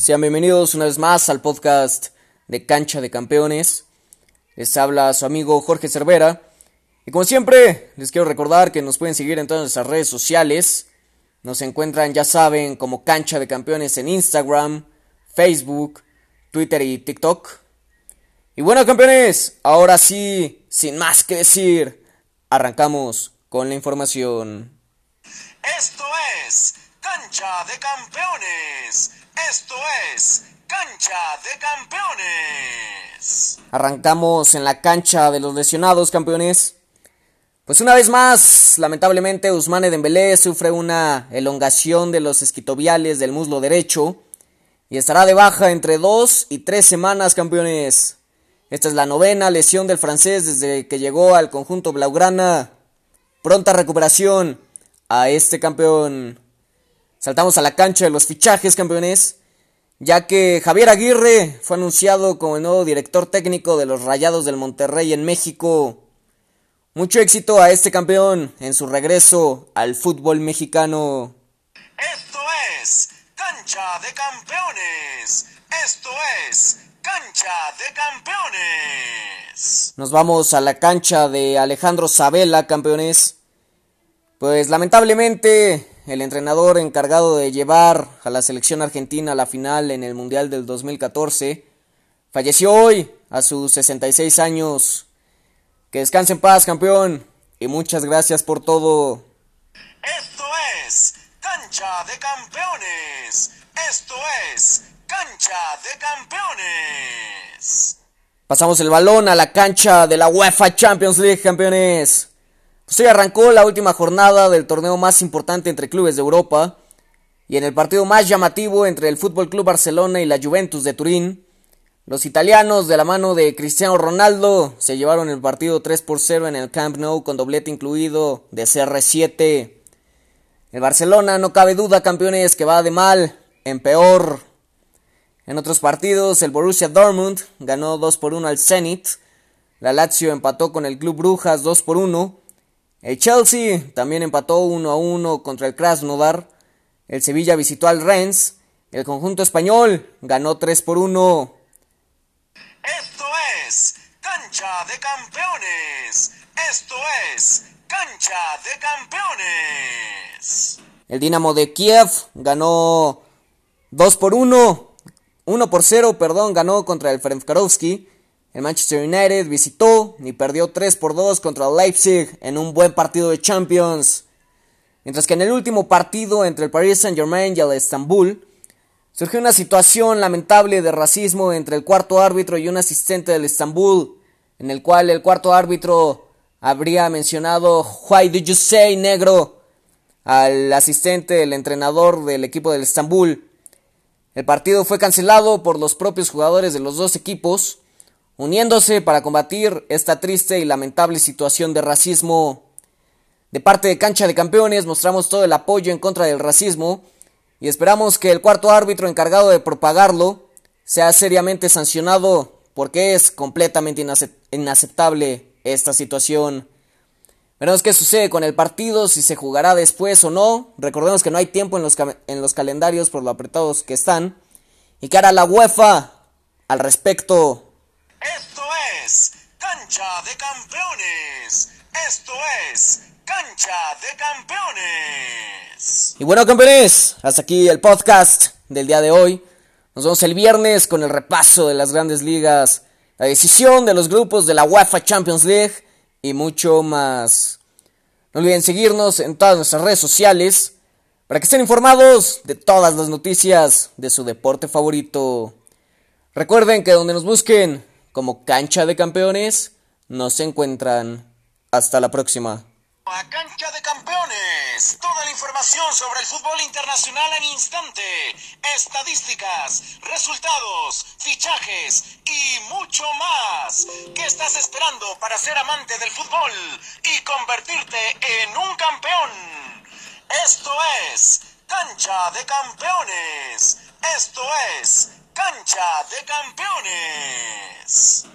Sean bienvenidos una vez más al podcast de Cancha de Campeones. Les habla su amigo Jorge Cervera. Y como siempre, les quiero recordar que nos pueden seguir en todas nuestras redes sociales. Nos encuentran, ya saben, como Cancha de Campeones en Instagram, Facebook, Twitter y TikTok. Y bueno, campeones, ahora sí, sin más que decir, arrancamos con la información. Esto es Cancha de Campeones. Esto es Cancha de Campeones. Arrancamos en la cancha de los lesionados, campeones. Pues una vez más, lamentablemente, Usmane Dembélé sufre una elongación de los esquitoviales del muslo derecho y estará de baja entre dos y tres semanas, campeones. Esta es la novena lesión del francés desde que llegó al conjunto blaugrana. Pronta recuperación a este campeón. Saltamos a la cancha de los fichajes, campeones, ya que Javier Aguirre fue anunciado como el nuevo director técnico de los Rayados del Monterrey en México. Mucho éxito a este campeón en su regreso al fútbol mexicano. Esto es Cancha de Campeones. Esto es Cancha de Campeones. Nos vamos a la cancha de Alejandro Sabela, campeones. Pues lamentablemente el entrenador encargado de llevar a la selección argentina a la final en el Mundial del 2014, falleció hoy a sus 66 años. Que descanse en paz, campeón, y muchas gracias por todo. Esto es Cancha de Campeones. Esto es Cancha de Campeones. Pasamos el balón a la cancha de la UEFA Champions League, campeones. Pues hoy arrancó la última jornada del torneo más importante entre clubes de Europa y en el partido más llamativo entre el Fútbol Club Barcelona y la Juventus de Turín, los italianos de la mano de Cristiano Ronaldo se llevaron el partido 3 por 0 en el Camp Nou con doblete incluido de CR7. El Barcelona no cabe duda, campeones, que va de mal en peor. En otros partidos, el Borussia Dortmund ganó 2 por 1 al Zenit. La Lazio empató con el Club Brujas 2 por 1 el Chelsea también empató 1 a 1 contra el Krasnodar. El Sevilla visitó al Rennes. El conjunto español ganó 3 por 1. Esto es Cancha de Campeones. Esto es Cancha de Campeones. El Dinamo de Kiev ganó 2 por 1. 1 por 0, perdón, ganó contra el Ferencvarovsky. El Manchester United visitó y perdió 3 por 2 contra Leipzig en un buen partido de Champions. Mientras que en el último partido entre el Paris Saint-Germain y el Estambul, surgió una situación lamentable de racismo entre el cuarto árbitro y un asistente del Estambul, en el cual el cuarto árbitro habría mencionado Why did you say negro al asistente del entrenador del equipo del Estambul. El partido fue cancelado por los propios jugadores de los dos equipos, uniéndose para combatir esta triste y lamentable situación de racismo. De parte de Cancha de Campeones mostramos todo el apoyo en contra del racismo y esperamos que el cuarto árbitro encargado de propagarlo sea seriamente sancionado porque es completamente inaceptable esta situación. Veremos qué sucede con el partido, si se jugará después o no. Recordemos que no hay tiempo en los, en los calendarios por lo apretados que están. Y que hará la UEFA al respecto. Cancha de Campeones. Esto es Cancha de Campeones. Y bueno, campeones, hasta aquí el podcast del día de hoy. Nos vemos el viernes con el repaso de las grandes ligas, la decisión de los grupos de la UEFA Champions League y mucho más. No olviden seguirnos en todas nuestras redes sociales para que estén informados de todas las noticias de su deporte favorito. Recuerden que donde nos busquen como cancha de campeones, no se encuentran. Hasta la próxima. A Cancha de Campeones. Toda la información sobre el fútbol internacional en instante. Estadísticas, resultados, fichajes y mucho más. ¿Qué estás esperando para ser amante del fútbol y convertirte en un campeón? Esto es Cancha de Campeones. Esto es Cancha de Campeones.